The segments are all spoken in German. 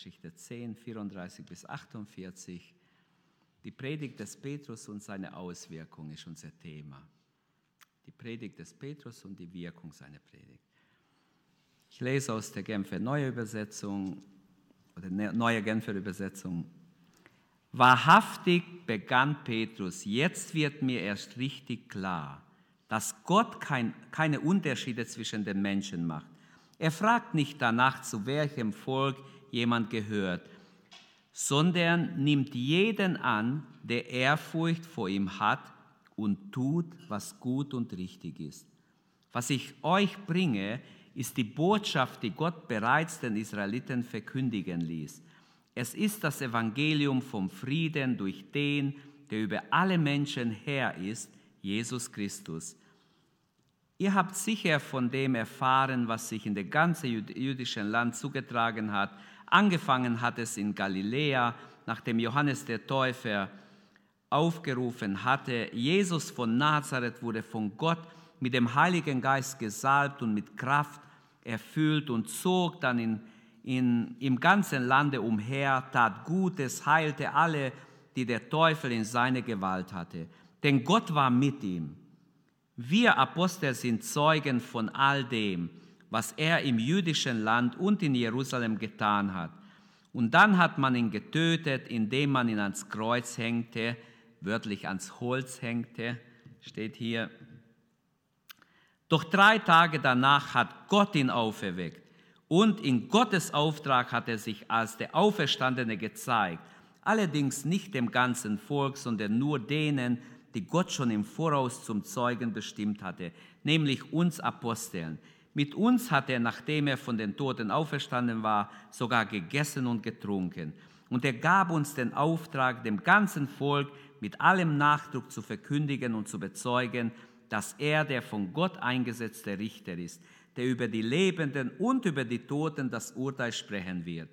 Apostelgeschichte 10, 34 bis 48. Die Predigt des Petrus und seine Auswirkung ist unser Thema. Die Predigt des Petrus und die Wirkung seiner Predigt. Ich lese aus der Genfer Neue Übersetzung oder ne, Neue Genfer Übersetzung. Wahrhaftig begann Petrus, jetzt wird mir erst richtig klar, dass Gott kein, keine Unterschiede zwischen den Menschen macht. Er fragt nicht danach, zu welchem Volk jemand gehört, sondern nimmt jeden an, der Ehrfurcht vor ihm hat und tut, was gut und richtig ist. Was ich euch bringe, ist die Botschaft, die Gott bereits den Israeliten verkündigen ließ. Es ist das Evangelium vom Frieden durch den, der über alle Menschen Herr ist, Jesus Christus. Ihr habt sicher von dem erfahren, was sich in dem ganzen jüdischen Land zugetragen hat. Angefangen hat es in Galiläa, nachdem Johannes der Täufer aufgerufen hatte. Jesus von Nazareth wurde von Gott mit dem Heiligen Geist gesalbt und mit Kraft erfüllt und zog dann in, in, im ganzen Lande umher, tat Gutes, heilte alle, die der Teufel in seine Gewalt hatte. Denn Gott war mit ihm. Wir Apostel sind Zeugen von all dem, was er im jüdischen Land und in Jerusalem getan hat. Und dann hat man ihn getötet, indem man ihn ans Kreuz hängte, wörtlich ans Holz hängte, steht hier. Doch drei Tage danach hat Gott ihn auferweckt. Und in Gottes Auftrag hat er sich als der Auferstandene gezeigt. Allerdings nicht dem ganzen Volk, sondern nur denen, die Gott schon im Voraus zum Zeugen bestimmt hatte, nämlich uns Aposteln. Mit uns hat er, nachdem er von den Toten auferstanden war, sogar gegessen und getrunken. Und er gab uns den Auftrag, dem ganzen Volk mit allem Nachdruck zu verkündigen und zu bezeugen, dass er der von Gott eingesetzte Richter ist, der über die Lebenden und über die Toten das Urteil sprechen wird.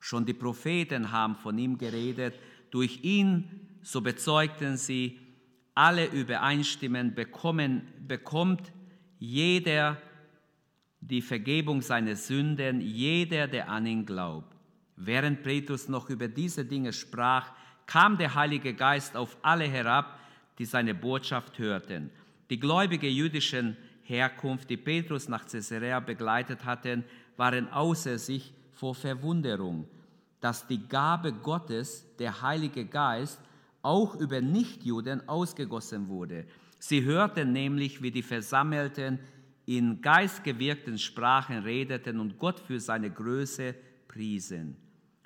Schon die Propheten haben von ihm geredet, durch ihn, so bezeugten sie, alle übereinstimmen, bekommen, bekommt jeder die Vergebung seiner Sünden, jeder, der an ihn glaubt. Während Petrus noch über diese Dinge sprach, kam der Heilige Geist auf alle herab, die seine Botschaft hörten. Die gläubige jüdischen Herkunft, die Petrus nach Caesarea begleitet hatten, waren außer sich vor Verwunderung, dass die Gabe Gottes, der Heilige Geist, auch über Nichtjuden ausgegossen wurde. Sie hörten nämlich, wie die Versammelten in geistgewirkten Sprachen redeten und Gott für seine Größe priesen.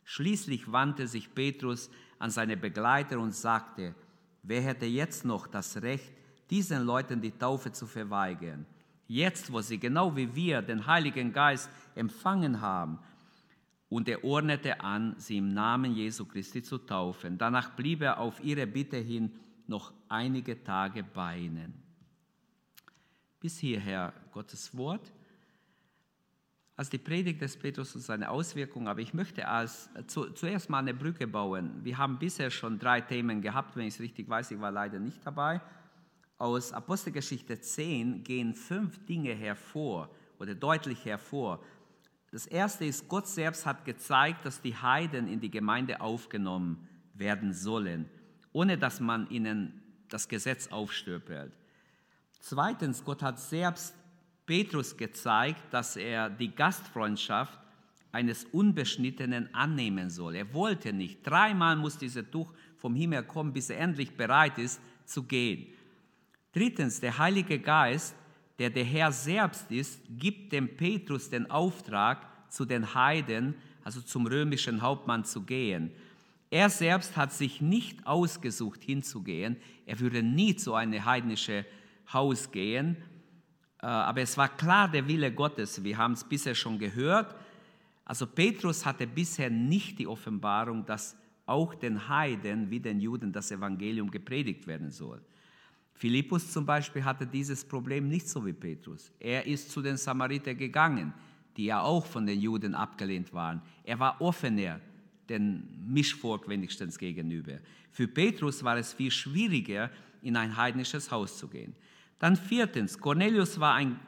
Schließlich wandte sich Petrus an seine Begleiter und sagte, wer hätte jetzt noch das Recht, diesen Leuten die Taufe zu verweigern? Jetzt, wo sie genau wie wir den Heiligen Geist empfangen haben und er ordnete an, sie im Namen Jesu Christi zu taufen. Danach blieb er auf ihre Bitte hin noch einige Tage bei ihnen. Bis hierher Gottes Wort. Als die Predigt des Petrus und seine Auswirkungen, aber ich möchte als, zu, zuerst mal eine Brücke bauen. Wir haben bisher schon drei Themen gehabt, wenn ich es richtig weiß, ich war leider nicht dabei. Aus Apostelgeschichte 10 gehen fünf Dinge hervor oder deutlich hervor, das erste ist, Gott selbst hat gezeigt, dass die Heiden in die Gemeinde aufgenommen werden sollen, ohne dass man ihnen das Gesetz aufstöpelt. Zweitens, Gott hat selbst Petrus gezeigt, dass er die Gastfreundschaft eines Unbeschnittenen annehmen soll. Er wollte nicht. Dreimal muss dieser Tuch vom Himmel kommen, bis er endlich bereit ist zu gehen. Drittens, der Heilige Geist der der Herr selbst ist, gibt dem Petrus den Auftrag, zu den Heiden, also zum römischen Hauptmann zu gehen. Er selbst hat sich nicht ausgesucht, hinzugehen. Er würde nie zu einem heidnischen Haus gehen. Äh, aber es war klar der Wille Gottes. Wir haben es bisher schon gehört. Also Petrus hatte bisher nicht die Offenbarung, dass auch den Heiden wie den Juden das Evangelium gepredigt werden soll. Philippus zum Beispiel hatte dieses Problem nicht so wie Petrus. Er ist zu den Samaritern gegangen, die ja auch von den Juden abgelehnt waren. Er war offener den Mischvolk wenigstens gegenüber. Für Petrus war es viel schwieriger, in ein heidnisches Haus zu gehen. Dann viertens, Cornelius war ein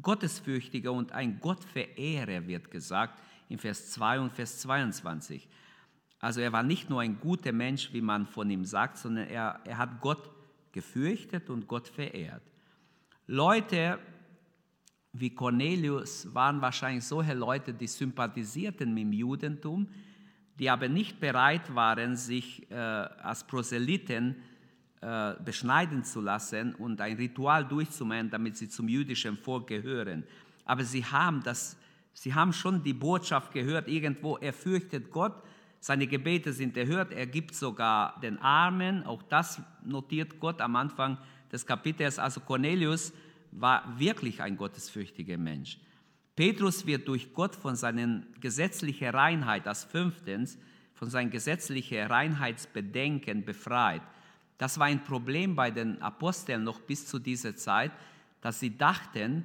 Gottesfürchtiger und ein Gottverehrer, wird gesagt, in Vers 2 und Vers 22. Also er war nicht nur ein guter Mensch, wie man von ihm sagt, sondern er, er hat Gott gefürchtet und Gott verehrt. Leute wie Cornelius waren wahrscheinlich solche Leute, die sympathisierten mit dem Judentum, die aber nicht bereit waren, sich äh, als Proselyten äh, beschneiden zu lassen und ein Ritual durchzumachen, damit sie zum jüdischen Volk gehören. Aber sie haben, das, sie haben schon die Botschaft gehört, irgendwo, er fürchtet Gott, seine Gebete sind erhört, er gibt sogar den Armen, auch das notiert Gott am Anfang des Kapitels. Also Cornelius war wirklich ein gottesfürchtiger Mensch. Petrus wird durch Gott von seiner gesetzlichen Reinheit, als fünftens, von seinem gesetzlichen Reinheitsbedenken befreit. Das war ein Problem bei den Aposteln noch bis zu dieser Zeit, dass sie dachten,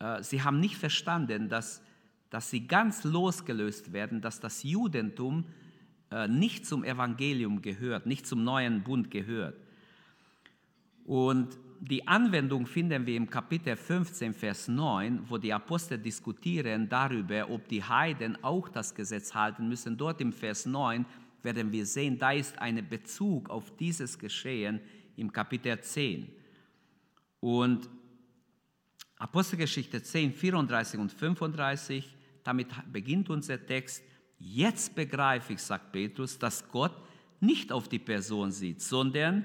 äh, sie haben nicht verstanden, dass, dass sie ganz losgelöst werden, dass das Judentum äh, nicht zum Evangelium gehört, nicht zum neuen Bund gehört. Und die Anwendung finden wir im Kapitel 15, Vers 9, wo die Apostel diskutieren darüber, ob die Heiden auch das Gesetz halten müssen. Dort im Vers 9 werden wir sehen, da ist ein Bezug auf dieses Geschehen im Kapitel 10. Und Apostelgeschichte 10, 34 und 35, damit beginnt unser Text. Jetzt begreife ich, sagt Petrus, dass Gott nicht auf die Person sieht, sondern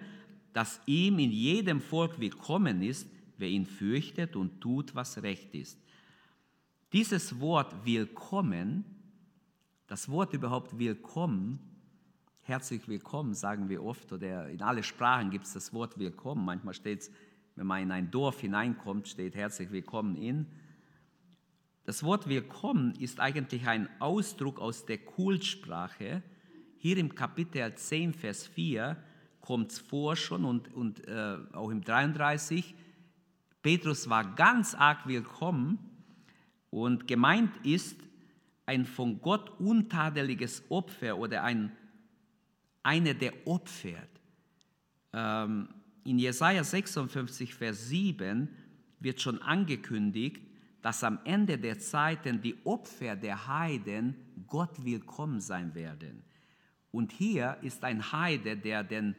dass ihm in jedem Volk willkommen ist, wer ihn fürchtet und tut, was recht ist. Dieses Wort willkommen, das Wort überhaupt willkommen, herzlich willkommen sagen wir oft, oder in alle Sprachen gibt es das Wort willkommen. Manchmal steht es, wenn man in ein Dorf hineinkommt, steht herzlich willkommen in. Das Wort willkommen ist eigentlich ein Ausdruck aus der Kultsprache. Hier im Kapitel 10, Vers 4 kommt es vor schon und, und äh, auch im 33. Petrus war ganz arg willkommen und gemeint ist ein von Gott untadeliges Opfer oder ein, einer, der opfert. Ähm, in Jesaja 56, Vers 7 wird schon angekündigt, dass am Ende der Zeiten die Opfer der Heiden Gott willkommen sein werden. Und hier ist ein Heide, der den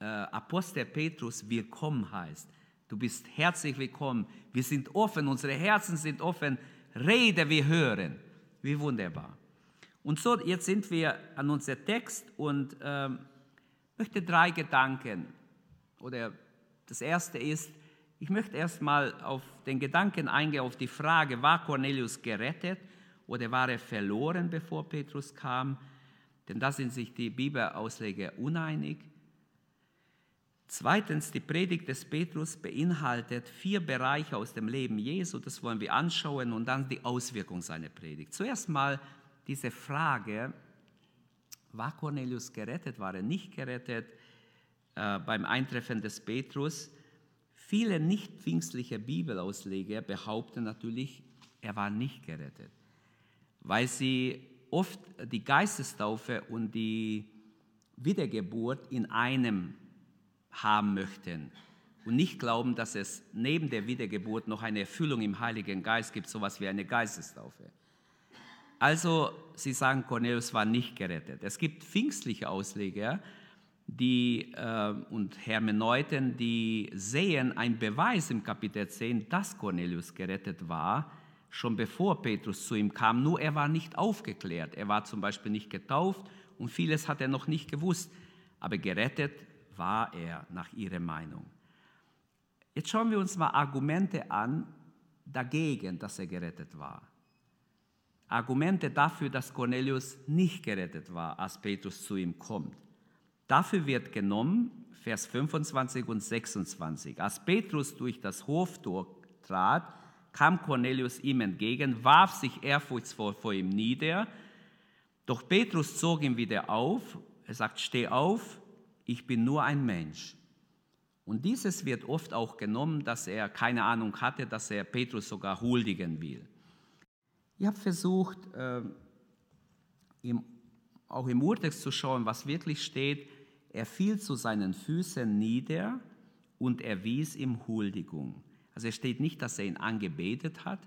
äh, Apostel Petrus willkommen heißt. Du bist herzlich willkommen. Wir sind offen, unsere Herzen sind offen. Rede, wir hören. Wie wunderbar. Und so, jetzt sind wir an unserem Text und ähm, möchte drei Gedanken. Oder das erste ist, ich möchte erstmal auf den Gedanken eingehen, auf die Frage, war Cornelius gerettet oder war er verloren, bevor Petrus kam? Denn da sind sich die Bibelausleger uneinig. Zweitens, die Predigt des Petrus beinhaltet vier Bereiche aus dem Leben Jesu, das wollen wir anschauen, und dann die Auswirkung seiner Predigt. Zuerst mal diese Frage, war Cornelius gerettet, war er nicht gerettet äh, beim Eintreffen des Petrus? Viele nicht pfingstliche Bibelausleger behaupten natürlich, er war nicht gerettet, weil sie oft die Geistestaufe und die Wiedergeburt in einem haben möchten und nicht glauben, dass es neben der Wiedergeburt noch eine Erfüllung im Heiligen Geist gibt, sowas wie eine Geistestaufe. Also, sie sagen, Cornelius war nicht gerettet. Es gibt pfingstliche Ausleger die, äh, und Hermeneuten, die sehen einen Beweis im Kapitel 10, dass Cornelius gerettet war, schon bevor Petrus zu ihm kam. Nur er war nicht aufgeklärt. Er war zum Beispiel nicht getauft und vieles hat er noch nicht gewusst. Aber gerettet war er nach ihrer Meinung. Jetzt schauen wir uns mal Argumente an dagegen, dass er gerettet war. Argumente dafür, dass Cornelius nicht gerettet war, als Petrus zu ihm kommt. Dafür wird genommen Vers 25 und 26. Als Petrus durch das Hoftor trat, kam Cornelius ihm entgegen, warf sich ehrfurchtsvoll vor ihm nieder. Doch Petrus zog ihn wieder auf. Er sagt, steh auf, ich bin nur ein Mensch. Und dieses wird oft auch genommen, dass er keine Ahnung hatte, dass er Petrus sogar huldigen will. Ich habe versucht, äh, im, auch im Urtext zu schauen, was wirklich steht. Er fiel zu seinen Füßen nieder und erwies ihm Huldigung. Also es steht nicht, dass er ihn angebetet hat,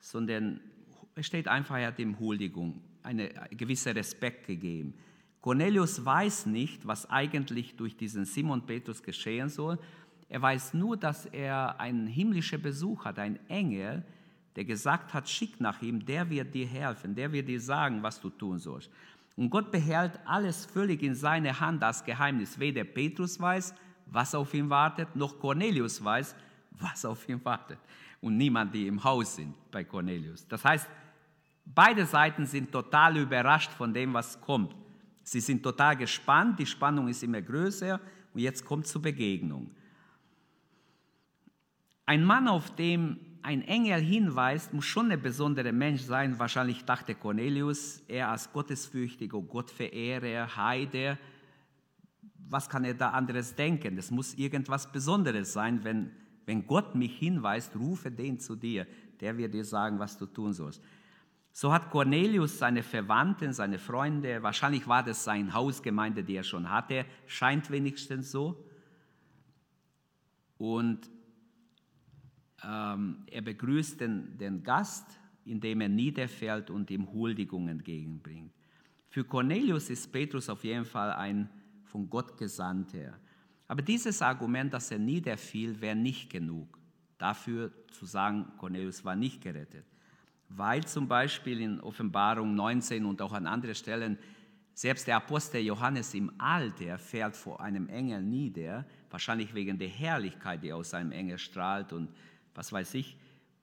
sondern es steht einfach, er hat ihm Huldigung, eine gewisse Respekt gegeben. Cornelius weiß nicht, was eigentlich durch diesen Simon Petrus geschehen soll. Er weiß nur, dass er einen himmlischen Besuch hat, einen Engel, der gesagt hat, schick nach ihm, der wird dir helfen, der wird dir sagen, was du tun sollst. Und Gott behält alles völlig in seine Hand als Geheimnis. Weder Petrus weiß, was auf ihn wartet, noch Cornelius weiß, was auf ihn wartet. Und niemand, die im Haus sind bei Cornelius. Das heißt, beide Seiten sind total überrascht von dem, was kommt. Sie sind total gespannt, die Spannung ist immer größer und jetzt kommt zur Begegnung. Ein Mann, auf dem ein Engel hinweist, muss schon ein besonderer Mensch sein. Wahrscheinlich dachte Cornelius, er als gottesfürchtiger Gottverehrer, Heide, was kann er da anderes denken? Das muss irgendwas Besonderes sein, wenn, wenn Gott mich hinweist, rufe den zu dir, der wird dir sagen, was du tun sollst. So hat Cornelius seine Verwandten, seine Freunde, wahrscheinlich war das sein Hausgemeinde, die er schon hatte, scheint wenigstens so. Und er begrüßt den, den Gast, indem er niederfällt und ihm Huldigung entgegenbringt. Für Cornelius ist Petrus auf jeden Fall ein von Gott Gesandter. Aber dieses Argument, dass er niederfiel, wäre nicht genug, dafür zu sagen, Cornelius war nicht gerettet. Weil zum Beispiel in Offenbarung 19 und auch an anderen Stellen selbst der Apostel Johannes im Alter fährt vor einem Engel nieder, wahrscheinlich wegen der Herrlichkeit, die aus seinem Engel strahlt und was weiß ich,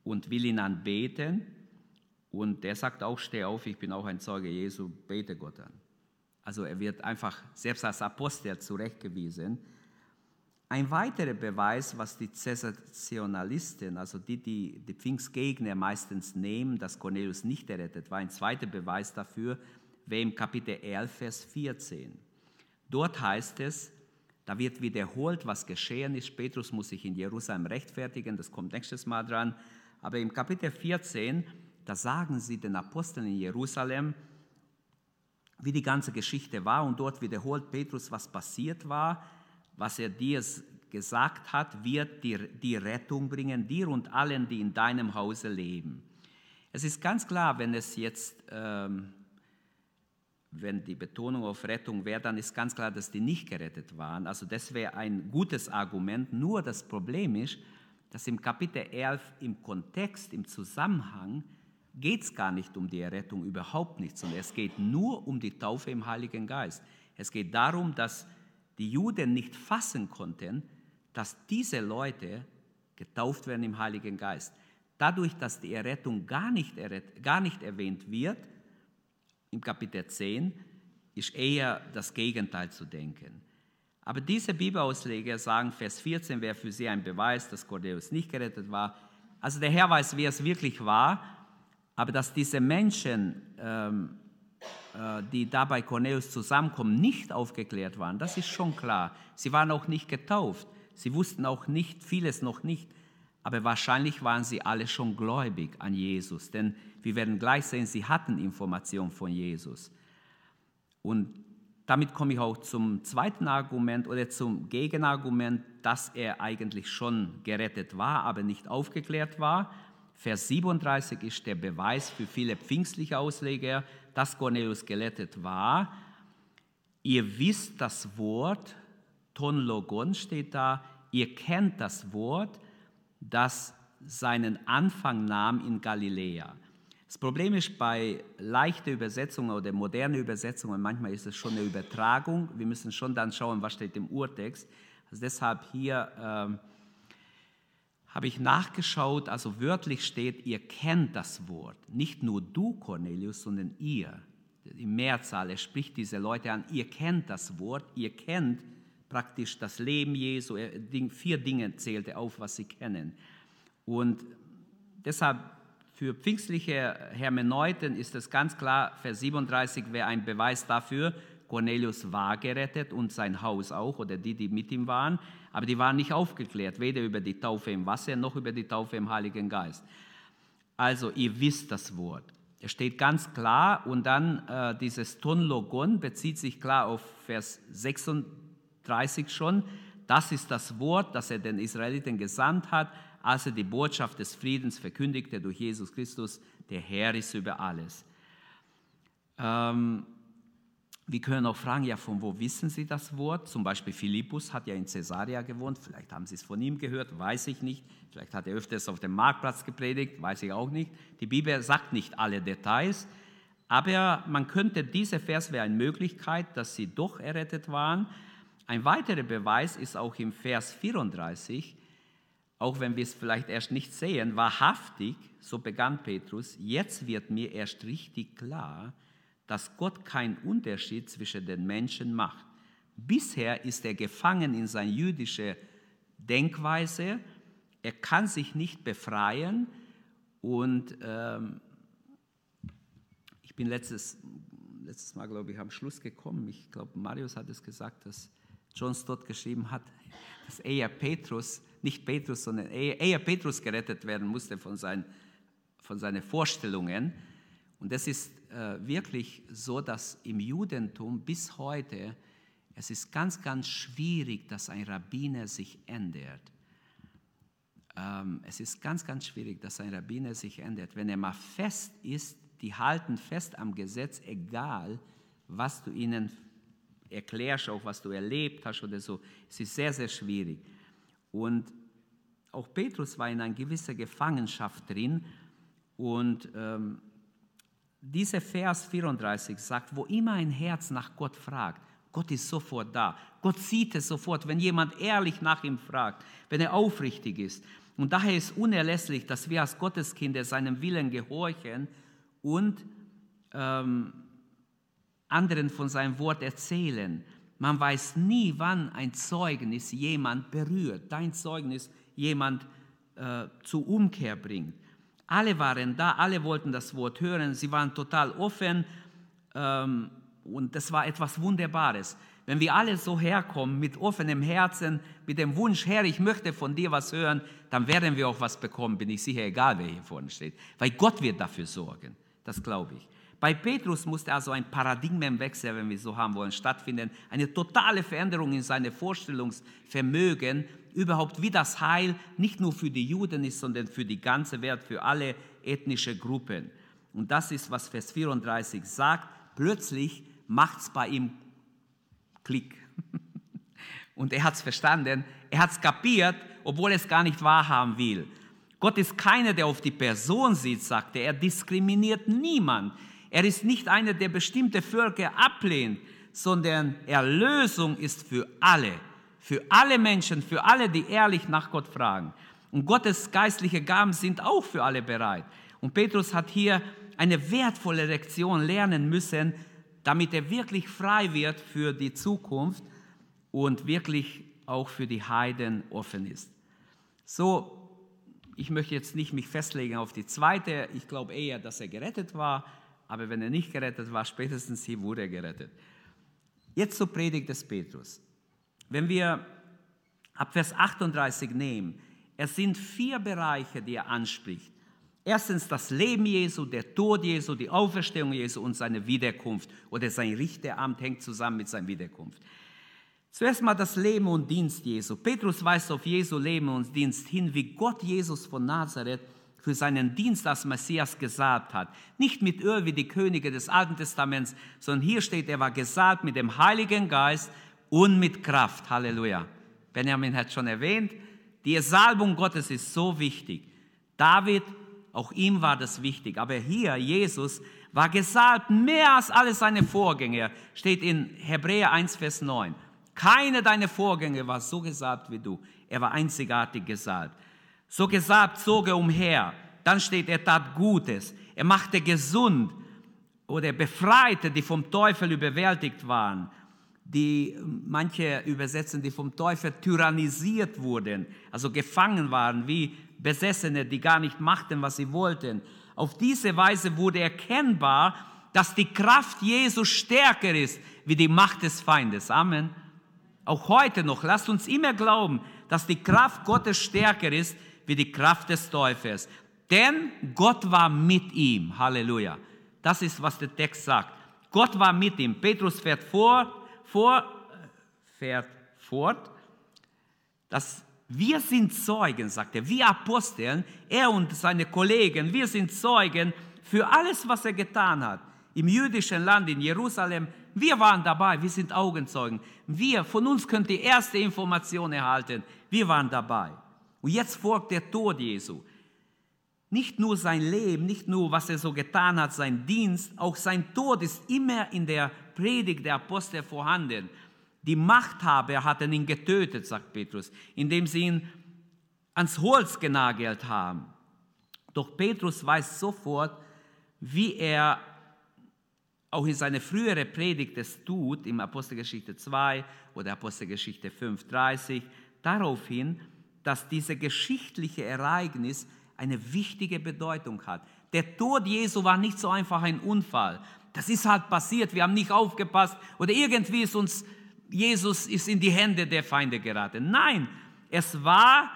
und will ihn anbeten. Und der sagt auch, steh auf, ich bin auch ein Zeuge Jesu, bete Gott an. Also er wird einfach selbst als Apostel zurechtgewiesen. Ein weiterer Beweis, was die Sensationalisten, also die, die die Pfingstgegner meistens nehmen, dass Cornelius nicht errettet war, ein zweiter Beweis dafür, wäre im Kapitel 11, Vers 14. Dort heißt es, da wird wiederholt, was geschehen ist. Petrus muss sich in Jerusalem rechtfertigen, das kommt nächstes Mal dran. Aber im Kapitel 14, da sagen sie den Aposteln in Jerusalem, wie die ganze Geschichte war. Und dort wiederholt Petrus, was passiert war, was er dir gesagt hat, wird dir die Rettung bringen, dir und allen, die in deinem Hause leben. Es ist ganz klar, wenn es jetzt ähm, wenn die Betonung auf Rettung wäre, dann ist ganz klar, dass die nicht gerettet waren. Also das wäre ein gutes Argument. Nur das Problem ist, dass im Kapitel 11 im Kontext, im Zusammenhang, geht es gar nicht um die Errettung, überhaupt nicht, sondern es geht nur um die Taufe im Heiligen Geist. Es geht darum, dass die Juden nicht fassen konnten, dass diese Leute getauft werden im Heiligen Geist. Dadurch, dass die Errettung gar nicht, gar nicht erwähnt wird, im Kapitel 10 ist eher das Gegenteil zu denken. Aber diese Bibelausleger sagen, Vers 14 wäre für sie ein Beweis, dass Cornelius nicht gerettet war. Also der Herr weiß, wie es wirklich war, aber dass diese Menschen, ähm, äh, die da bei Cornelius zusammenkommen, nicht aufgeklärt waren, das ist schon klar. Sie waren auch nicht getauft. Sie wussten auch nicht, vieles noch nicht. Aber wahrscheinlich waren sie alle schon gläubig an Jesus, denn wir werden gleich sehen, sie hatten Informationen von Jesus. Und damit komme ich auch zum zweiten Argument oder zum Gegenargument, dass er eigentlich schon gerettet war, aber nicht aufgeklärt war. Vers 37 ist der Beweis für viele pfingstliche Ausleger, dass Cornelius gerettet war. Ihr wisst das Wort, ton logon steht da, ihr kennt das Wort, das seinen Anfang nahm in Galiläa. Das Problem ist bei leichten Übersetzungen oder modernen Übersetzungen, manchmal ist es schon eine Übertragung. Wir müssen schon dann schauen, was steht im Urtext. Also deshalb hier ähm, habe ich nachgeschaut, also wörtlich steht, ihr kennt das Wort. Nicht nur du, Cornelius, sondern ihr. Im Mehrzahl, er spricht diese Leute an, ihr kennt das Wort, ihr kennt praktisch das Leben Jesu. Vier Dinge zählt er auf, was sie kennen. Und deshalb für pfingstliche Hermeneuten ist es ganz klar, Vers 37 wäre ein Beweis dafür, Cornelius war gerettet und sein Haus auch oder die, die mit ihm waren, aber die waren nicht aufgeklärt, weder über die Taufe im Wasser noch über die Taufe im Heiligen Geist. Also ihr wisst das Wort. Es steht ganz klar und dann äh, dieses Ton Logon bezieht sich klar auf Vers 36 schon. Das ist das Wort, das er den Israeliten gesandt hat, als er die Botschaft des Friedens verkündigte durch Jesus Christus, der Herr ist über alles. Ähm, wir können auch fragen, ja, von wo wissen Sie das Wort? Zum Beispiel Philippus hat ja in Caesarea gewohnt, vielleicht haben Sie es von ihm gehört, weiß ich nicht. Vielleicht hat er öfters auf dem Marktplatz gepredigt, weiß ich auch nicht. Die Bibel sagt nicht alle Details, aber man könnte, dieser Vers wäre eine Möglichkeit, dass sie doch errettet waren. Ein weiterer Beweis ist auch im Vers 34, auch wenn wir es vielleicht erst nicht sehen, wahrhaftig, so begann Petrus, jetzt wird mir erst richtig klar, dass Gott keinen Unterschied zwischen den Menschen macht. Bisher ist er gefangen in seine jüdische Denkweise, er kann sich nicht befreien und ähm, ich bin letztes, letztes Mal, glaube ich, am Schluss gekommen. Ich glaube, Marius hat es gesagt, dass John Stott geschrieben hat, dass eher Petrus, nicht Petrus, sondern eher, Petrus gerettet werden musste von seinen, von seinen Vorstellungen. Und das ist äh, wirklich so, dass im Judentum bis heute es ist ganz, ganz schwierig, dass ein Rabbiner sich ändert. Ähm, es ist ganz, ganz schwierig, dass ein Rabbiner sich ändert. Wenn er mal fest ist, die halten fest am Gesetz, egal was du ihnen erklärst, auch was du erlebt hast oder so. Es ist sehr, sehr schwierig. Und auch Petrus war in einer gewissen Gefangenschaft drin und ähm, dieser Vers 34 sagt, wo immer ein Herz nach Gott fragt, Gott ist sofort da. Gott sieht es sofort, wenn jemand ehrlich nach ihm fragt, wenn er aufrichtig ist. Und daher ist unerlässlich, dass wir als Gotteskinder seinem Willen gehorchen und ähm, anderen von seinem Wort erzählen. Man weiß nie, wann ein Zeugnis jemand berührt, dein Zeugnis jemand äh, zur Umkehr bringt. Alle waren da, alle wollten das Wort hören, sie waren total offen ähm, und das war etwas Wunderbares. Wenn wir alle so herkommen mit offenem Herzen, mit dem Wunsch, Herr, ich möchte von dir was hören, dann werden wir auch was bekommen, bin ich sicher, egal wer hier vorne steht. Weil Gott wird dafür sorgen, das glaube ich. Bei Petrus musste also ein Paradigmenwechsel, wenn wir so haben wollen, stattfinden. Eine totale Veränderung in seinem Vorstellungsvermögen, überhaupt wie das Heil nicht nur für die Juden ist, sondern für die ganze Welt, für alle ethnische Gruppen. Und das ist, was Vers 34 sagt. Plötzlich macht es bei ihm Klick. Und er hat es verstanden, er hat es kapiert, obwohl er es gar nicht wahrhaben will. Gott ist keiner, der auf die Person sieht, sagte er. Er diskriminiert niemand. Er ist nicht einer, der bestimmte Völker ablehnt, sondern Erlösung ist für alle für alle Menschen, für alle, die ehrlich nach Gott fragen. Und Gottes geistliche Gaben sind auch für alle bereit. Und Petrus hat hier eine wertvolle Lektion lernen müssen, damit er wirklich frei wird für die Zukunft und wirklich auch für die Heiden offen ist. So, ich möchte jetzt nicht mich festlegen auf die zweite. Ich glaube eher, dass er gerettet war. Aber wenn er nicht gerettet war, spätestens hier wurde er gerettet. Jetzt zur Predigt des Petrus. Wenn wir ab Vers 38 nehmen, es sind vier Bereiche, die er anspricht. Erstens das Leben Jesu, der Tod Jesu, die Auferstehung Jesu und seine Wiederkunft oder sein Richteramt hängt zusammen mit seiner Wiederkunft. Zuerst mal das Leben und Dienst Jesu. Petrus weist auf Jesu Leben und Dienst hin, wie Gott Jesus von Nazareth für seinen Dienst als Messias gesalbt hat. Nicht mit Öl wie die Könige des Alten Testaments, sondern hier steht, er war gesalbt mit dem Heiligen Geist und mit Kraft. Halleluja. Benjamin hat schon erwähnt, die Salbung Gottes ist so wichtig. David, auch ihm war das wichtig. Aber hier, Jesus, war gesalbt mehr als alle seine Vorgänger. Steht in Hebräer 1, Vers 9. Keine deiner Vorgänger war so gesalbt wie du. Er war einzigartig gesalbt. So gesalbt zog er umher. Dann steht, er tat Gutes. Er machte gesund oder befreite, die vom Teufel überwältigt waren die manche übersetzen, die vom Teufel tyrannisiert wurden, also gefangen waren, wie Besessene, die gar nicht machten, was sie wollten. Auf diese Weise wurde erkennbar, dass die Kraft Jesus stärker ist wie die Macht des Feindes. Amen. Auch heute noch, lasst uns immer glauben, dass die Kraft Gottes stärker ist wie die Kraft des Teufels. Denn Gott war mit ihm. Halleluja. Das ist, was der Text sagt. Gott war mit ihm. Petrus fährt vor, vor, fährt fort. Das wir sind Zeugen, sagt er, wir Aposteln, er und seine Kollegen, wir sind Zeugen für alles, was er getan hat. Im jüdischen Land, in Jerusalem, wir waren dabei, wir sind Augenzeugen. Wir, von uns könnt ihr erste Information erhalten. Wir waren dabei. Und jetzt folgt der Tod Jesu. Nicht nur sein Leben, nicht nur was er so getan hat, sein Dienst, auch sein Tod ist immer in der Predigt der Apostel vorhanden. Die Machthaber hatten ihn getötet, sagt Petrus, indem sie ihn ans Holz genagelt haben. Doch Petrus weiß sofort, wie er auch in seiner früheren Predigt es tut, im Apostelgeschichte 2 oder Apostelgeschichte 5,30, darauf hin, dass dieses geschichtliche Ereignis eine wichtige Bedeutung hat. Der Tod Jesu war nicht so einfach ein Unfall. Das ist halt passiert, wir haben nicht aufgepasst oder irgendwie ist uns, Jesus ist in die Hände der Feinde geraten. Nein, es war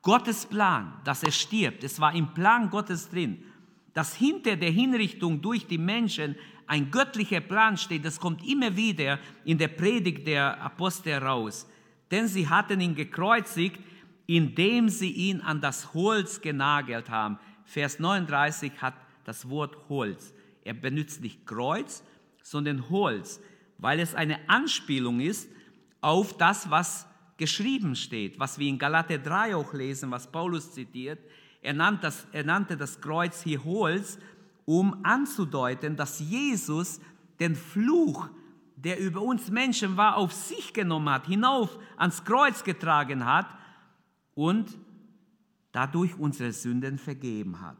Gottes Plan, dass er stirbt. Es war im Plan Gottes drin. Dass hinter der Hinrichtung durch die Menschen ein göttlicher Plan steht, das kommt immer wieder in der Predigt der Apostel raus. Denn sie hatten ihn gekreuzigt, indem sie ihn an das Holz genagelt haben. Vers 39 hat das Wort Holz. Er benutzt nicht Kreuz, sondern Holz, weil es eine Anspielung ist auf das, was geschrieben steht, was wir in Galater 3 auch lesen, was Paulus zitiert. Er, nannt das, er nannte das Kreuz hier Holz, um anzudeuten, dass Jesus den Fluch, der über uns Menschen war, auf sich genommen hat, hinauf ans Kreuz getragen hat und dadurch unsere Sünden vergeben hat.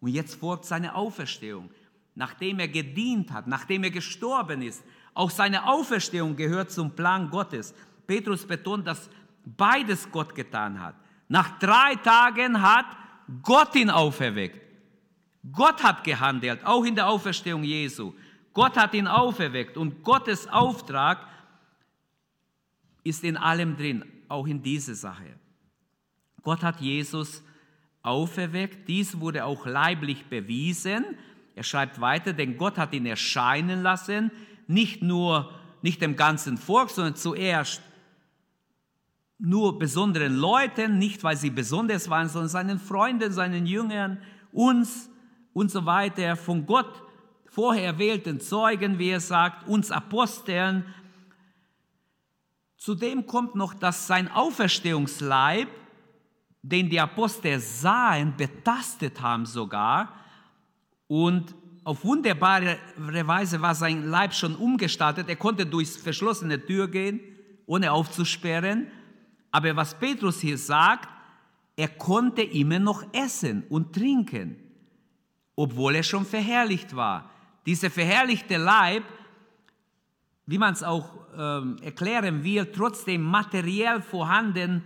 Und jetzt folgt seine Auferstehung. Nachdem er gedient hat, nachdem er gestorben ist, auch seine Auferstehung gehört zum Plan Gottes. Petrus betont, dass beides Gott getan hat. Nach drei Tagen hat Gott ihn auferweckt. Gott hat gehandelt, auch in der Auferstehung Jesu. Gott hat ihn auferweckt und Gottes Auftrag ist in allem drin, auch in dieser Sache. Gott hat Jesus auferweckt. Dies wurde auch leiblich bewiesen. Er schreibt weiter, denn Gott hat ihn erscheinen lassen, nicht nur nicht dem ganzen Volk, sondern zuerst nur besonderen Leuten, nicht weil sie besonders waren, sondern seinen Freunden, seinen Jüngern, uns und so weiter, von Gott vorher erwählten Zeugen, wie er sagt, uns Aposteln. Zudem kommt noch, dass sein Auferstehungsleib den die Apostel sahen, betastet haben sogar. Und auf wunderbare Weise war sein Leib schon umgestaltet. Er konnte durchs verschlossene Tür gehen, ohne aufzusperren. Aber was Petrus hier sagt, er konnte immer noch essen und trinken, obwohl er schon verherrlicht war. Dieser verherrlichte Leib, wie man es auch ähm, erklären will, trotzdem materiell vorhanden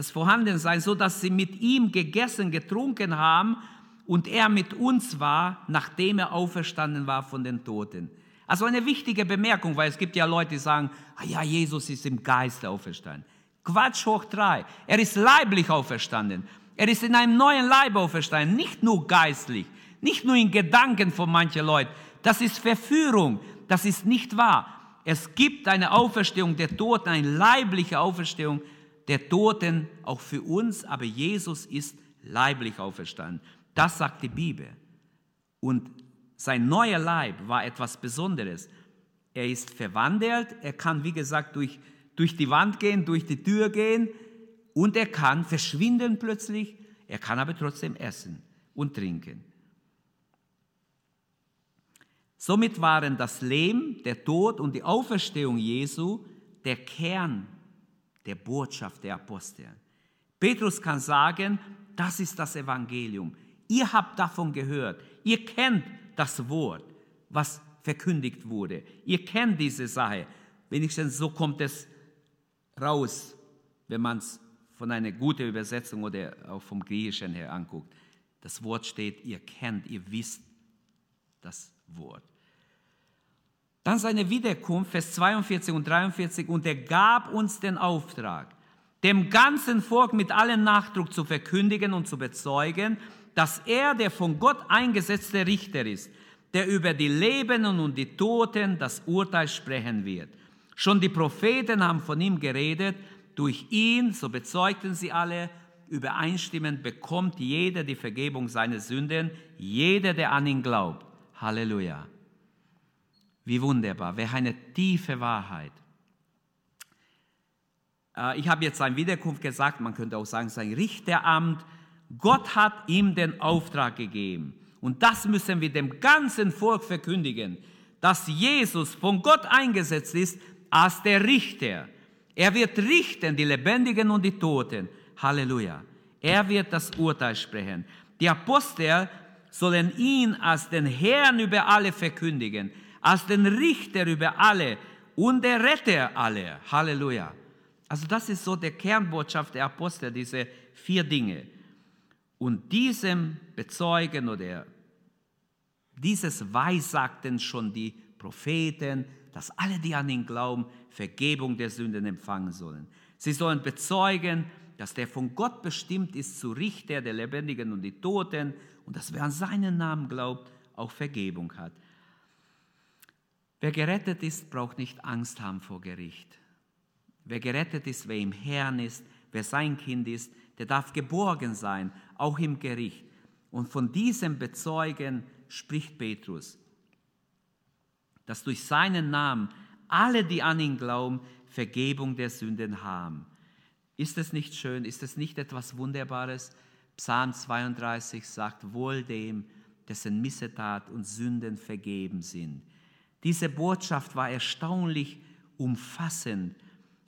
das Vorhandensein, so dass sie mit ihm gegessen, getrunken haben und er mit uns war, nachdem er auferstanden war von den Toten. Also eine wichtige Bemerkung, weil es gibt ja Leute, die sagen, ah ja, Jesus ist im Geiste auferstanden. Quatsch hoch drei. Er ist leiblich auferstanden. Er ist in einem neuen Leib auferstanden, nicht nur geistlich, nicht nur in Gedanken von manchen Leuten. Das ist Verführung, das ist nicht wahr. Es gibt eine Auferstehung der Toten, eine leibliche Auferstehung der Toten auch für uns, aber Jesus ist leiblich auferstanden. Das sagt die Bibel. Und sein neuer Leib war etwas Besonderes. Er ist verwandelt, er kann, wie gesagt, durch, durch die Wand gehen, durch die Tür gehen und er kann verschwinden plötzlich, er kann aber trotzdem essen und trinken. Somit waren das Leben, der Tod und die Auferstehung Jesu der Kern der Botschaft der Apostel. Petrus kann sagen, das ist das Evangelium. Ihr habt davon gehört. Ihr kennt das Wort, was verkündigt wurde. Ihr kennt diese Sache. Wenigstens so kommt es raus, wenn man es von einer guten Übersetzung oder auch vom Griechischen her anguckt. Das Wort steht, ihr kennt, ihr wisst das Wort. Dann seine Wiederkunft, Vers 42 und 43, und er gab uns den Auftrag, dem ganzen Volk mit allem Nachdruck zu verkündigen und zu bezeugen, dass er der von Gott eingesetzte Richter ist, der über die Lebenden und die Toten das Urteil sprechen wird. Schon die Propheten haben von ihm geredet, durch ihn, so bezeugten sie alle, übereinstimmend bekommt jeder die Vergebung seiner Sünden, jeder, der an ihn glaubt. Halleluja. Wie wunderbar, welch eine tiefe Wahrheit. Äh, ich habe jetzt sein Wiederkunft gesagt, man könnte auch sagen sein Richteramt. Gott hat ihm den Auftrag gegeben. Und das müssen wir dem ganzen Volk verkündigen, dass Jesus von Gott eingesetzt ist als der Richter. Er wird richten die Lebendigen und die Toten. Halleluja. Er wird das Urteil sprechen. Die Apostel sollen ihn als den Herrn über alle verkündigen, als den Richter über alle und der Retter aller. Halleluja. Also das ist so der Kernbotschaft der Apostel, diese vier Dinge. Und diesem bezeugen oder dieses weissagten schon die Propheten, dass alle, die an ihn glauben, Vergebung der Sünden empfangen sollen. Sie sollen bezeugen, dass der von Gott bestimmt ist zu Richter der Lebendigen und die Toten und dass wer an seinen Namen glaubt, auch Vergebung hat. Wer gerettet ist, braucht nicht Angst haben vor Gericht. Wer gerettet ist, wer im Herrn ist, wer sein Kind ist, der darf geborgen sein, auch im Gericht. Und von diesem Bezeugen spricht Petrus, dass durch seinen Namen alle, die an ihn glauben, Vergebung der Sünden haben. Ist es nicht schön? Ist es nicht etwas Wunderbares? Psalm 32 sagt, wohl dem, dessen Missetat und Sünden vergeben sind. Diese Botschaft war erstaunlich umfassend,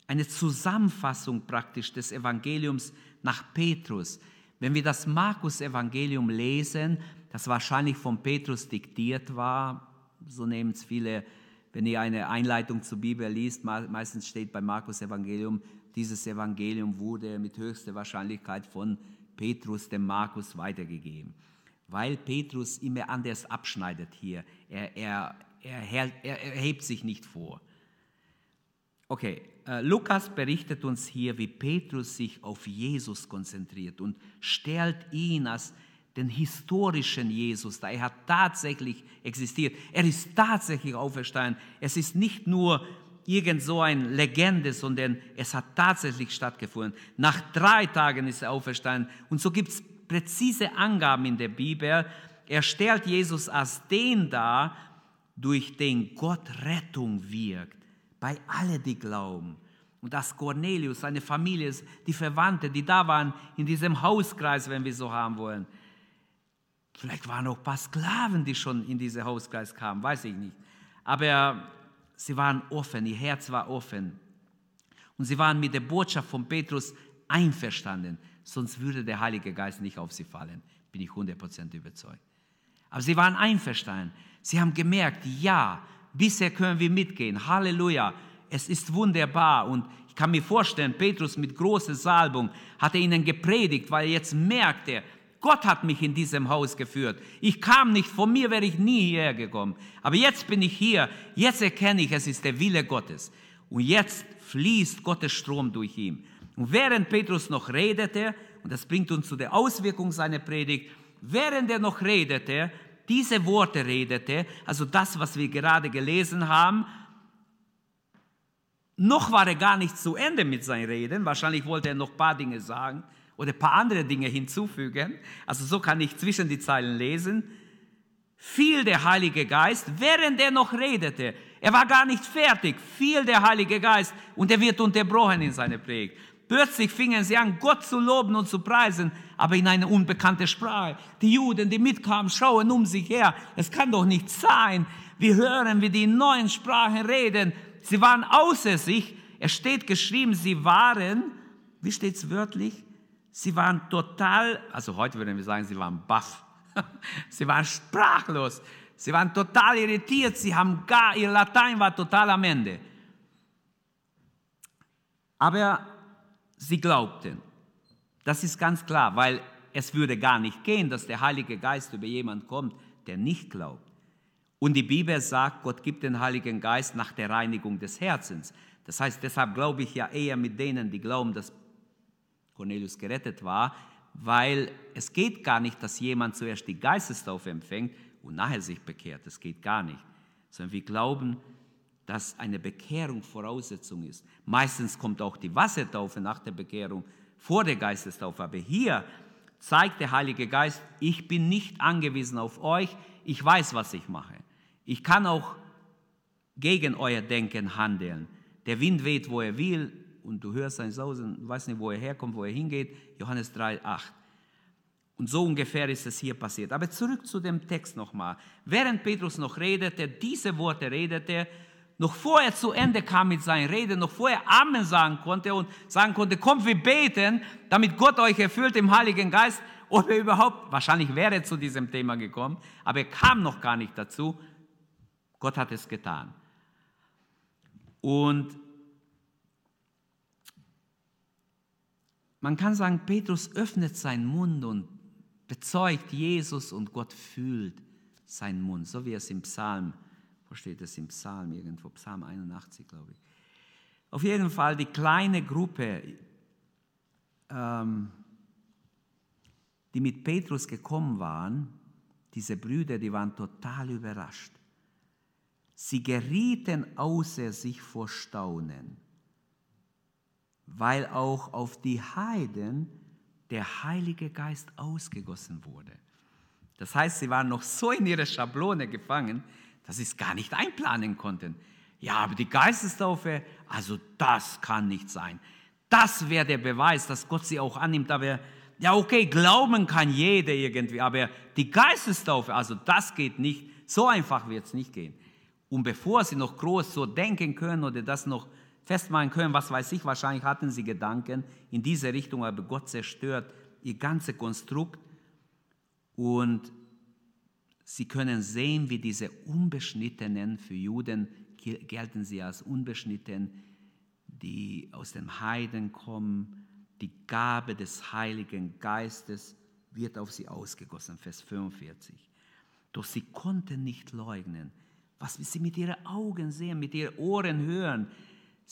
eine Zusammenfassung praktisch des Evangeliums nach Petrus. Wenn wir das Markus-Evangelium lesen, das wahrscheinlich von Petrus diktiert war, so nehmen es viele, wenn ihr eine Einleitung zur Bibel liest, meistens steht beim Markus-Evangelium, dieses Evangelium wurde mit höchster Wahrscheinlichkeit von Petrus dem Markus weitergegeben. Weil Petrus immer anders abschneidet hier. Er, er, er, hebt sich nicht vor. Okay, äh, Lukas berichtet uns hier, wie Petrus sich auf Jesus konzentriert und stellt ihn als den historischen Jesus da. Er hat tatsächlich existiert. Er ist tatsächlich auferstanden. Es ist nicht nur irgend so eine Legende, sondern es hat tatsächlich stattgefunden. Nach drei Tagen ist er auferstanden. Und so gibt es präzise Angaben in der Bibel. Er stellt Jesus als den dar, durch den Gott Rettung wirkt. Bei allen, die glauben. Und dass Cornelius, seine Familie, die Verwandten, die da waren in diesem Hauskreis, wenn wir so haben wollen. Vielleicht waren auch ein paar Sklaven, die schon in diesen Hauskreis kamen, weiß ich nicht. Aber Sie waren offen, ihr Herz war offen. Und sie waren mit der Botschaft von Petrus einverstanden, sonst würde der Heilige Geist nicht auf sie fallen, bin ich 100% überzeugt. Aber sie waren einverstanden. Sie haben gemerkt, ja, bisher können wir mitgehen. Halleluja, es ist wunderbar. Und ich kann mir vorstellen, Petrus mit großer Salbung hat er ihnen gepredigt, weil jetzt merkt er, Gott hat mich in diesem Haus geführt. Ich kam nicht, von mir wäre ich nie hierher gekommen. Aber jetzt bin ich hier. Jetzt erkenne ich, es ist der Wille Gottes. Und jetzt fließt Gottes Strom durch ihn. Und während Petrus noch redete, und das bringt uns zu der Auswirkung seiner Predigt, während er noch redete, diese Worte redete, also das, was wir gerade gelesen haben, noch war er gar nicht zu Ende mit seinen Reden, wahrscheinlich wollte er noch ein paar Dinge sagen, oder ein paar andere Dinge hinzufügen. Also so kann ich zwischen die Zeilen lesen. Fiel der Heilige Geist, während er noch redete. Er war gar nicht fertig. Fiel der Heilige Geist und er wird unterbrochen in seiner Predigt. Plötzlich fingen sie an, Gott zu loben und zu preisen, aber in eine unbekannte Sprache. Die Juden, die mitkamen, schauen um sich her. Es kann doch nicht sein. Wir hören, wie die in neuen Sprachen reden. Sie waren außer sich. Es steht geschrieben, sie waren, wie steht es wörtlich? Sie waren total, also heute würden wir sagen, sie waren baff. Sie waren sprachlos. Sie waren total irritiert. Sie haben gar, ihr Latein war total am Ende. Aber sie glaubten. Das ist ganz klar, weil es würde gar nicht gehen, dass der Heilige Geist über jemanden kommt, der nicht glaubt. Und die Bibel sagt, Gott gibt den Heiligen Geist nach der Reinigung des Herzens. Das heißt, deshalb glaube ich ja eher mit denen, die glauben, dass Cornelius gerettet war, weil es geht gar nicht, dass jemand zuerst die Geistestaufe empfängt und nachher sich bekehrt. Das geht gar nicht. Sondern wir glauben, dass eine Bekehrung Voraussetzung ist. Meistens kommt auch die Wassertaufe nach der Bekehrung vor der Geistestaufe. Aber hier zeigt der Heilige Geist, ich bin nicht angewiesen auf euch, ich weiß, was ich mache. Ich kann auch gegen euer Denken handeln. Der Wind weht, wo er will, und du hörst sein Sausen, du weißt nicht, wo er herkommt, wo er hingeht. Johannes 3, 8. Und so ungefähr ist es hier passiert. Aber zurück zu dem Text nochmal. Während Petrus noch redete, diese Worte redete, noch vorher zu Ende kam mit seinen Reden, noch vorher Amen sagen konnte und sagen konnte, kommt, wir beten, damit Gott euch erfüllt im Heiligen Geist, oder überhaupt, wahrscheinlich wäre er zu diesem Thema gekommen, aber er kam noch gar nicht dazu. Gott hat es getan. Und man kann sagen, Petrus öffnet seinen Mund und bezeugt Jesus und Gott fühlt seinen Mund, so wie es im Psalm, wo steht es im Psalm irgendwo, Psalm 81, glaube ich. Auf jeden Fall die kleine Gruppe, ähm, die mit Petrus gekommen waren, diese Brüder, die waren total überrascht. Sie gerieten außer sich vor Staunen, weil auch auf die Heiden der Heilige Geist ausgegossen wurde. Das heißt, sie waren noch so in ihre Schablone gefangen, dass sie es gar nicht einplanen konnten. Ja, aber die Geistestaufe, also das kann nicht sein. Das wäre der Beweis, dass Gott sie auch annimmt. Aber ja, okay, glauben kann jeder irgendwie, aber die Geistestaufe, also das geht nicht. So einfach wird es nicht gehen. Und bevor sie noch groß so denken können oder das noch festmachen können, was weiß ich, wahrscheinlich hatten sie Gedanken in diese Richtung, aber Gott zerstört ihr ganzes Konstrukt und sie können sehen, wie diese Unbeschnittenen, für Juden gelten sie als unbeschnitten, die aus den Heiden kommen, die Gabe des Heiligen Geistes wird auf sie ausgegossen, Vers 45. Doch sie konnten nicht leugnen, was sie mit ihren Augen sehen, mit ihren Ohren hören,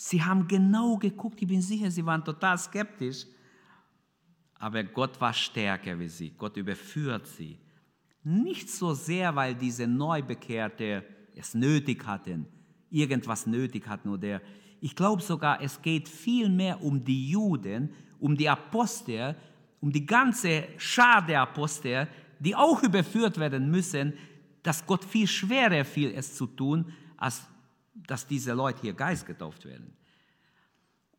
Sie haben genau geguckt, ich bin sicher, sie waren total skeptisch. Aber Gott war stärker wie sie. Gott überführt sie. Nicht so sehr, weil diese Neubekehrte es nötig hatten, irgendwas nötig hatten oder ich glaube sogar, es geht viel mehr um die Juden, um die Apostel, um die ganze Schar der Apostel, die auch überführt werden müssen, dass Gott viel schwerer fiel, es zu tun, als dass diese Leute hier Geist getauft werden.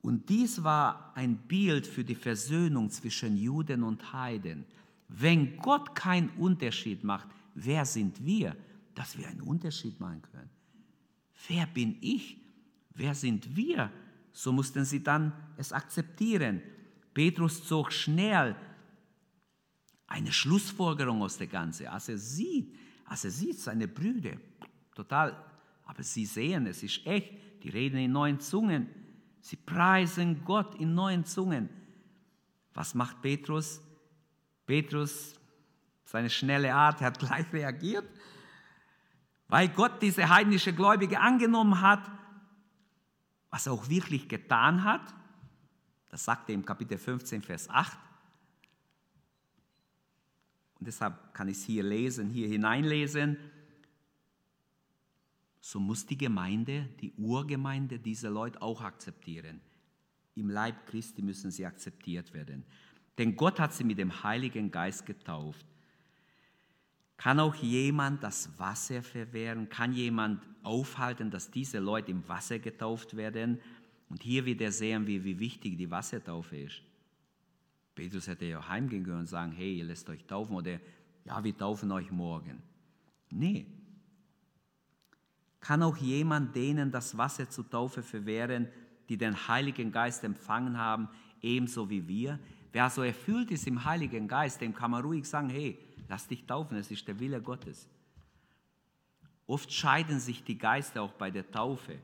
Und dies war ein Bild für die Versöhnung zwischen Juden und Heiden. Wenn Gott keinen Unterschied macht, wer sind wir, dass wir einen Unterschied machen können? Wer bin ich? Wer sind wir? So mussten sie dann es akzeptieren. Petrus zog schnell eine Schlussfolgerung aus der Ganze. Als er sieht, als er sieht, seine Brüder, total aber sie sehen, es ist echt. Die reden in neuen Zungen. Sie preisen Gott in neuen Zungen. Was macht Petrus? Petrus, seine schnelle Art, hat gleich reagiert. Weil Gott diese heidnische Gläubige angenommen hat, was er auch wirklich getan hat, das sagt er im Kapitel 15, Vers 8. Und deshalb kann ich es hier lesen, hier hineinlesen so muss die Gemeinde, die Urgemeinde diese Leute auch akzeptieren. Im Leib Christi müssen sie akzeptiert werden. Denn Gott hat sie mit dem Heiligen Geist getauft. Kann auch jemand das Wasser verwehren? Kann jemand aufhalten, dass diese Leute im Wasser getauft werden? Und hier wieder sehen wir, wie wichtig die Wassertaufe ist. Petrus hätte ja heimgehen können und sagen, hey, ihr lässt euch taufen oder ja, wir taufen euch morgen. Nee, kann auch jemand denen das Wasser zur Taufe verwehren, die den Heiligen Geist empfangen haben, ebenso wie wir? Wer so erfüllt ist im Heiligen Geist, dem kann man ruhig sagen, hey, lass dich taufen, es ist der Wille Gottes. Oft scheiden sich die Geister auch bei der Taufe.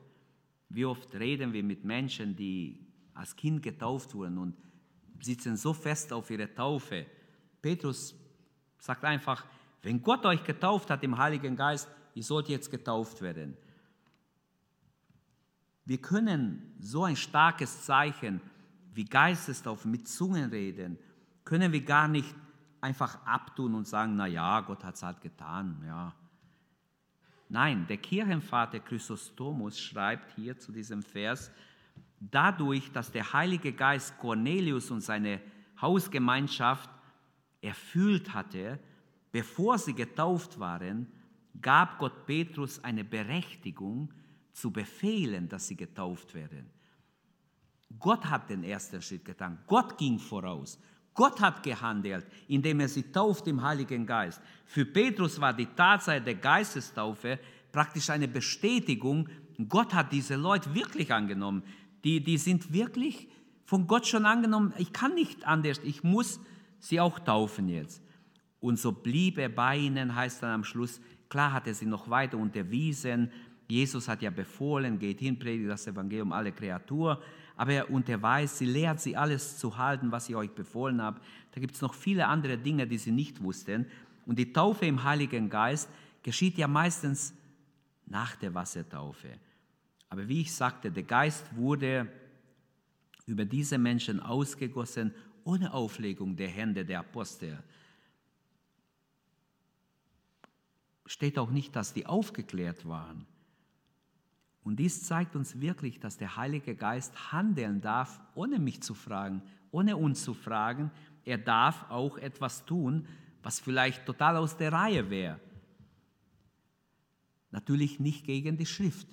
Wie oft reden wir mit Menschen, die als Kind getauft wurden und sitzen so fest auf ihre Taufe. Petrus sagt einfach, wenn Gott euch getauft hat im Heiligen Geist, ihr sollt jetzt getauft werden. Wir können so ein starkes Zeichen wie Geistestaufe mit Zungen reden, können wir gar nicht einfach abtun und sagen, na ja, Gott hat es halt getan, ja. Nein, der Kirchenvater Chrysostomus schreibt hier zu diesem Vers, dadurch, dass der Heilige Geist Cornelius und seine Hausgemeinschaft erfüllt hatte, bevor sie getauft waren, gab Gott Petrus eine Berechtigung zu befehlen, dass sie getauft werden. Gott hat den ersten Schritt getan. Gott ging voraus. Gott hat gehandelt, indem er sie tauft im Heiligen Geist. Für Petrus war die Tatsache der Geistestaufe praktisch eine Bestätigung, Gott hat diese Leute wirklich angenommen. Die, die sind wirklich von Gott schon angenommen. Ich kann nicht anders, ich muss sie auch taufen jetzt. Und so blieb er bei ihnen, heißt dann am Schluss, klar hat er sie noch weiter unterwiesen. Jesus hat ja befohlen, geht hin, predigt das Evangelium alle Kreatur aber er unterweist sie, lehrt sie alles zu halten, was ich euch befohlen habe. Da gibt es noch viele andere Dinge, die sie nicht wussten. Und die Taufe im Heiligen Geist geschieht ja meistens nach der Wassertaufe. Aber wie ich sagte, der Geist wurde über diese Menschen ausgegossen ohne Auflegung der Hände der Apostel. Steht auch nicht, dass die aufgeklärt waren. Und dies zeigt uns wirklich, dass der Heilige Geist handeln darf, ohne mich zu fragen, ohne uns zu fragen. Er darf auch etwas tun, was vielleicht total aus der Reihe wäre. Natürlich nicht gegen die Schrift.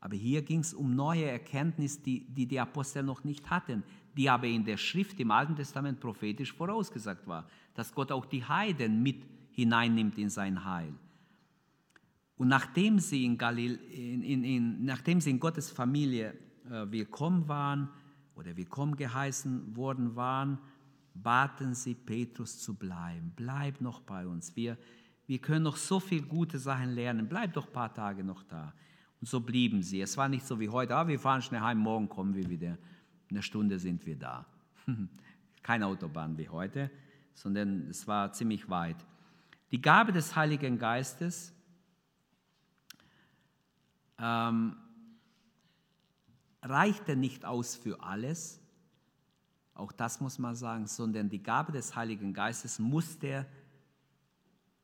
Aber hier ging es um neue Erkenntnisse, die, die die Apostel noch nicht hatten, die aber in der Schrift im Alten Testament prophetisch vorausgesagt war, dass Gott auch die Heiden mit hineinnimmt in sein Heil. Und nachdem sie in, Galil, in, in, in, nachdem sie in Gottes Familie äh, willkommen waren oder willkommen geheißen worden waren, baten sie Petrus zu bleiben. Bleib noch bei uns. Wir, wir können noch so viele gute Sachen lernen. Bleib doch ein paar Tage noch da. Und so blieben sie. Es war nicht so wie heute, ah, wir fahren schnell heim, morgen kommen wir wieder. In einer Stunde sind wir da. Keine Autobahn wie heute, sondern es war ziemlich weit. Die Gabe des Heiligen Geistes ähm, reichte nicht aus für alles, auch das muss man sagen, sondern die Gabe des Heiligen Geistes musste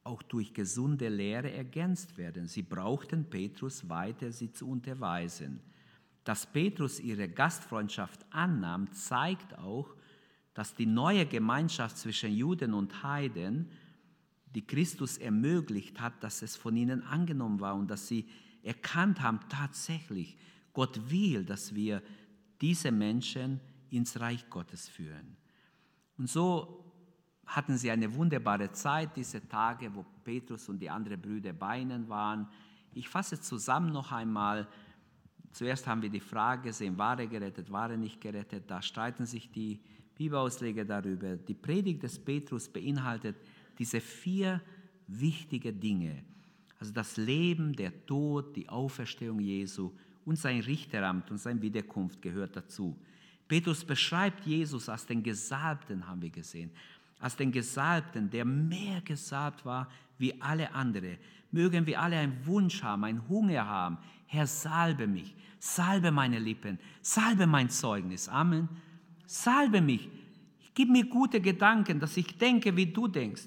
auch durch gesunde Lehre ergänzt werden. Sie brauchten Petrus weiter, sie zu unterweisen. Dass Petrus ihre Gastfreundschaft annahm, zeigt auch, dass die neue Gemeinschaft zwischen Juden und Heiden, die Christus ermöglicht hat, dass es von ihnen angenommen war und dass sie erkannt haben, tatsächlich, Gott will, dass wir diese Menschen ins Reich Gottes führen. Und so hatten sie eine wunderbare Zeit, diese Tage, wo Petrus und die anderen Brüder bei ihnen waren. Ich fasse zusammen noch einmal. Zuerst haben wir die Frage gesehen, war er gerettet, war er nicht gerettet. Da streiten sich die Bibelausleger darüber. Die Predigt des Petrus beinhaltet diese vier wichtige Dinge. Also das Leben, der Tod, die Auferstehung Jesu und sein Richteramt und seine Wiederkunft gehört dazu. Petrus beschreibt Jesus als den Gesalbten, haben wir gesehen, als den Gesalbten, der mehr gesalbt war wie alle anderen. Mögen wir alle einen Wunsch haben, einen Hunger haben. Herr, salbe mich, salbe meine Lippen, salbe mein Zeugnis. Amen. Salbe mich, gib mir gute Gedanken, dass ich denke, wie du denkst.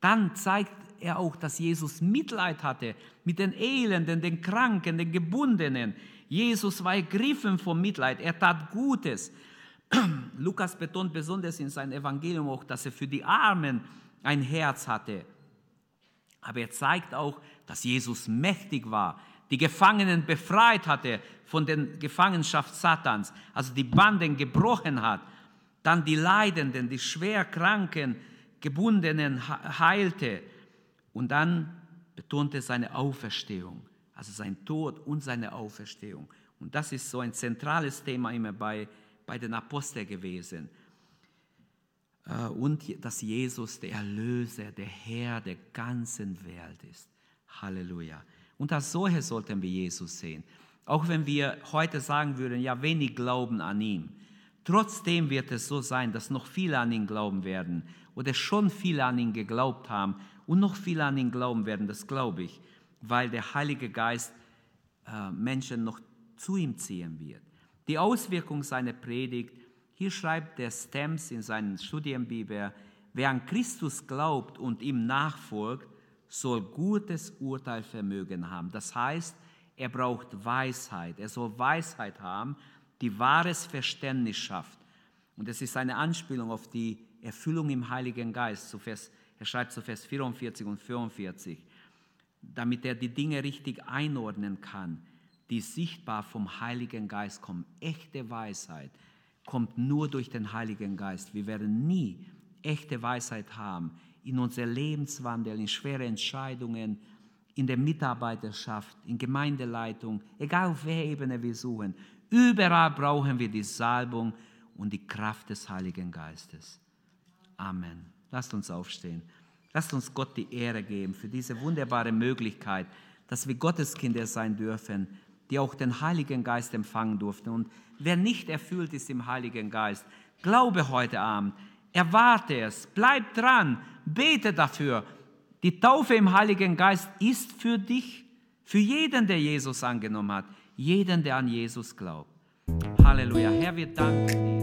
Dann zeigt er auch, dass Jesus Mitleid hatte mit den Elenden, den Kranken, den Gebundenen. Jesus war ergriffen vom Mitleid, er tat Gutes. Lukas betont besonders in seinem Evangelium auch, dass er für die Armen ein Herz hatte. Aber er zeigt auch, dass Jesus mächtig war, die Gefangenen befreit hatte von der Gefangenschaft Satans, also die Banden gebrochen hat, dann die Leidenden, die schwer Kranken, Gebundenen heilte und dann betonte seine Auferstehung, also sein Tod und seine Auferstehung. Und das ist so ein zentrales Thema immer bei, bei den Aposteln gewesen. Äh, und dass Jesus der Erlöser, der Herr der ganzen Welt ist. Halleluja. Und als solche sollten wir Jesus sehen. Auch wenn wir heute sagen würden, ja, wenig glauben an ihn. Trotzdem wird es so sein, dass noch viele an ihn glauben werden oder schon viele an ihn geglaubt haben und noch viele an ihn glauben werden, das glaube ich, weil der Heilige Geist äh, Menschen noch zu ihm ziehen wird. Die Auswirkung seiner Predigt, hier schreibt der Stems in seinen Studienbibel, wer an Christus glaubt und ihm nachfolgt, soll gutes Urteilvermögen haben. Das heißt, er braucht Weisheit. Er soll Weisheit haben, die wahres Verständnis schafft. Und es ist eine Anspielung auf die Erfüllung im Heiligen Geist. Zu Vers, er schreibt zu Vers 44 und 45, damit er die Dinge richtig einordnen kann, die sichtbar vom Heiligen Geist kommen. Echte Weisheit kommt nur durch den Heiligen Geist. Wir werden nie echte Weisheit haben in unser Lebenswandel, in schwere Entscheidungen, in der Mitarbeiterschaft, in Gemeindeleitung, egal auf welcher Ebene wir suchen. Überall brauchen wir die Salbung und die Kraft des Heiligen Geistes. Amen. Lasst uns aufstehen. Lasst uns Gott die Ehre geben für diese wunderbare Möglichkeit, dass wir Gotteskinder sein dürfen, die auch den Heiligen Geist empfangen durften. Und wer nicht erfüllt ist im Heiligen Geist, glaube heute Abend, erwarte es, bleib dran, bete dafür. Die Taufe im Heiligen Geist ist für dich, für jeden, der Jesus angenommen hat, jeden, der an Jesus glaubt. Halleluja. Herr, wir danken dir.